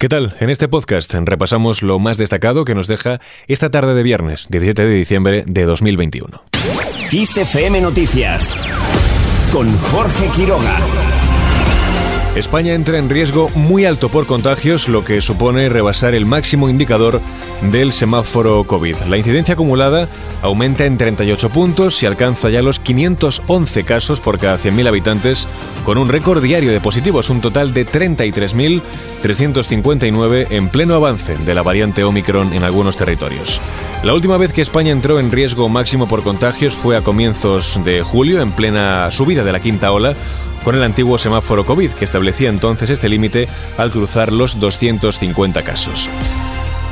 ¿Qué tal? En este podcast repasamos lo más destacado que nos deja esta tarde de viernes, 17 de diciembre de 2021. XFM Noticias con Jorge Quiroga. España entra en riesgo muy alto por contagios, lo que supone rebasar el máximo indicador del semáforo COVID. La incidencia acumulada aumenta en 38 puntos y alcanza ya los 511 casos por cada 100.000 habitantes, con un récord diario de positivos, un total de 33.359 en pleno avance de la variante Omicron en algunos territorios. La última vez que España entró en riesgo máximo por contagios fue a comienzos de julio, en plena subida de la quinta ola, con el antiguo semáforo COVID, que establecía entonces este límite al cruzar los 250 casos.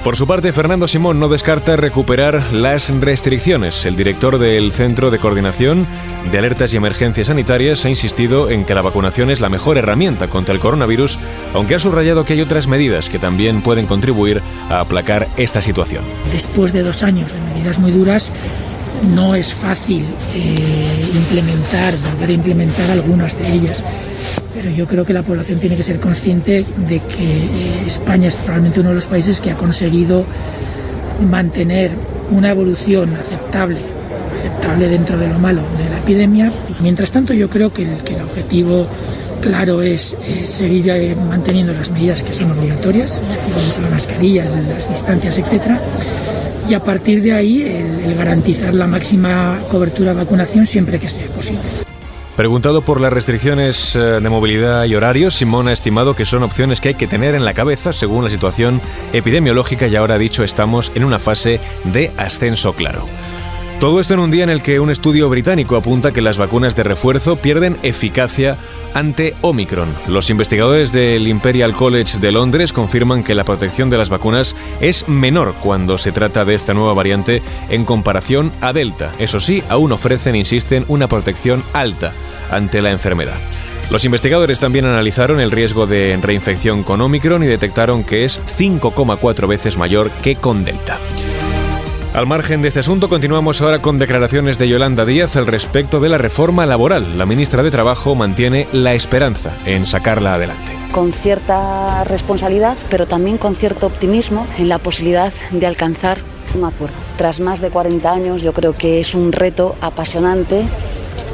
Por su parte, Fernando Simón no descarta recuperar las restricciones. El director del Centro de Coordinación de Alertas y Emergencias Sanitarias ha insistido en que la vacunación es la mejor herramienta contra el coronavirus, aunque ha subrayado que hay otras medidas que también pueden contribuir a aplacar esta situación. Después de dos años de medidas muy duras, no es fácil eh, implementar, volver a implementar algunas de ellas. Pero yo creo que la población tiene que ser consciente de que eh, España es probablemente uno de los países que ha conseguido mantener una evolución aceptable, aceptable dentro de lo malo de la epidemia. Mientras tanto, yo creo que el, objetivo claro es, seguir eh, manteniendo las medidas que son obligatorias, la mascarilla, las distancias, etcétera y a partir de ahí el, garantizar la máxima cobertura de vacunación siempre que sea posible. Preguntado por las restricciones eh, de movilidad y horarios, Simón ha estimado que son opciones que hay que tener en la cabeza según la situación epidemiológica y ahora ha dicho estamos en una fase de ascenso claro. Todo esto en un día en el que un estudio británico apunta que las vacunas de refuerzo pierden eficacia ante Omicron. Los investigadores del Imperial College de Londres confirman que la protección de las vacunas es menor cuando se trata de esta nueva variante en comparación a Delta. Eso sí, aún ofrecen, insisten, una protección alta ante la enfermedad. Los investigadores también analizaron el riesgo de reinfección con Omicron y detectaron que es 5,4 veces mayor que con Delta. Al margen de este asunto, continuamos ahora con declaraciones de Yolanda Díaz al respecto de la reforma laboral. La ministra de Trabajo mantiene la esperanza en sacarla adelante. Con cierta responsabilidad, pero también con cierto optimismo en la posibilidad de alcanzar un acuerdo. Tras más de 40 años, yo creo que es un reto apasionante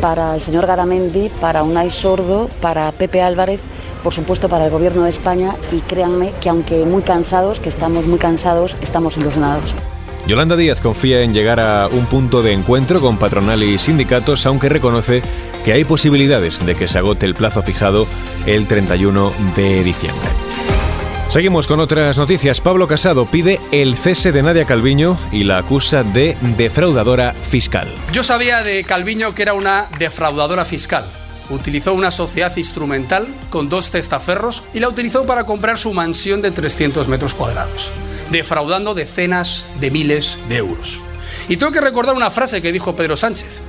para el señor Garamendi, para Unai Sordo, para Pepe Álvarez por supuesto para el Gobierno de España y créanme que aunque muy cansados, que estamos muy cansados, estamos ilusionados. Yolanda Díaz confía en llegar a un punto de encuentro con patronal y sindicatos, aunque reconoce que hay posibilidades de que se agote el plazo fijado el 31 de diciembre. Seguimos con otras noticias. Pablo Casado pide el cese de Nadia Calviño y la acusa de defraudadora fiscal. Yo sabía de Calviño que era una defraudadora fiscal. Utilizó una sociedad instrumental con dos testaferros y la utilizó para comprar su mansión de 300 metros cuadrados defraudando decenas de miles de euros. Y tengo que recordar una frase que dijo Pedro Sánchez.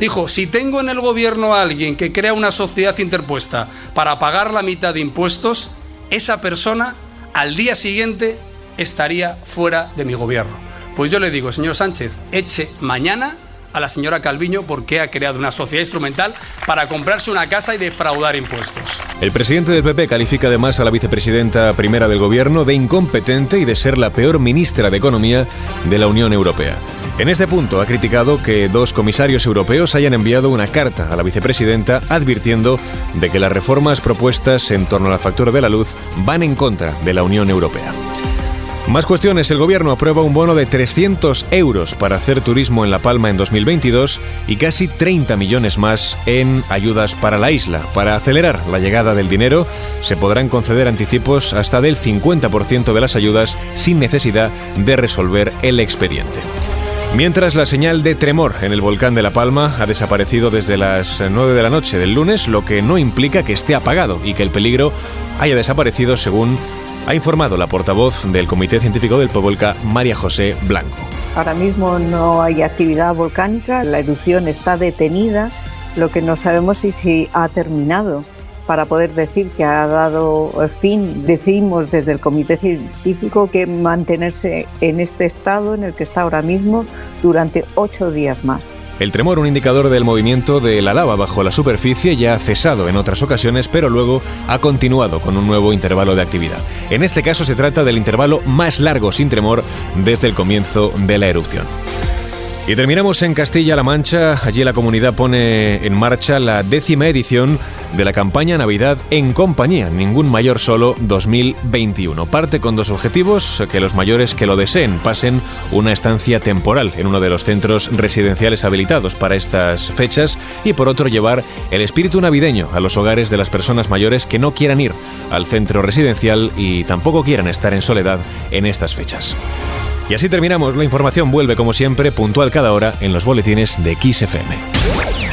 Dijo, si tengo en el gobierno a alguien que crea una sociedad interpuesta para pagar la mitad de impuestos, esa persona al día siguiente estaría fuera de mi gobierno. Pues yo le digo, señor Sánchez, eche mañana a la señora Calviño porque ha creado una sociedad instrumental para comprarse una casa y defraudar impuestos. El presidente del PP califica además a la vicepresidenta primera del gobierno de incompetente y de ser la peor ministra de Economía de la Unión Europea. En este punto ha criticado que dos comisarios europeos hayan enviado una carta a la vicepresidenta advirtiendo de que las reformas propuestas en torno a la factura de la luz van en contra de la Unión Europea. Más cuestiones. El gobierno aprueba un bono de 300 euros para hacer turismo en La Palma en 2022 y casi 30 millones más en ayudas para la isla. Para acelerar la llegada del dinero, se podrán conceder anticipos hasta del 50% de las ayudas sin necesidad de resolver el expediente. Mientras la señal de tremor en el volcán de La Palma ha desaparecido desde las 9 de la noche del lunes, lo que no implica que esté apagado y que el peligro haya desaparecido según ha informado la portavoz del Comité Científico del Povolca, María José Blanco. Ahora mismo no hay actividad volcánica, la erupción está detenida, lo que no sabemos es si ha terminado. Para poder decir que ha dado fin, decimos desde el Comité Científico que mantenerse en este estado en el que está ahora mismo durante ocho días más. El tremor, un indicador del movimiento de la lava bajo la superficie, ya ha cesado en otras ocasiones, pero luego ha continuado con un nuevo intervalo de actividad. En este caso se trata del intervalo más largo sin tremor desde el comienzo de la erupción. Y terminamos en Castilla-La Mancha. Allí la comunidad pone en marcha la décima edición de la campaña Navidad en compañía, ningún mayor solo 2021. Parte con dos objetivos, que los mayores que lo deseen pasen una estancia temporal en uno de los centros residenciales habilitados para estas fechas y por otro llevar el espíritu navideño a los hogares de las personas mayores que no quieran ir al centro residencial y tampoco quieran estar en soledad en estas fechas. Y así terminamos. La información vuelve como siempre puntual cada hora en los boletines de XFM.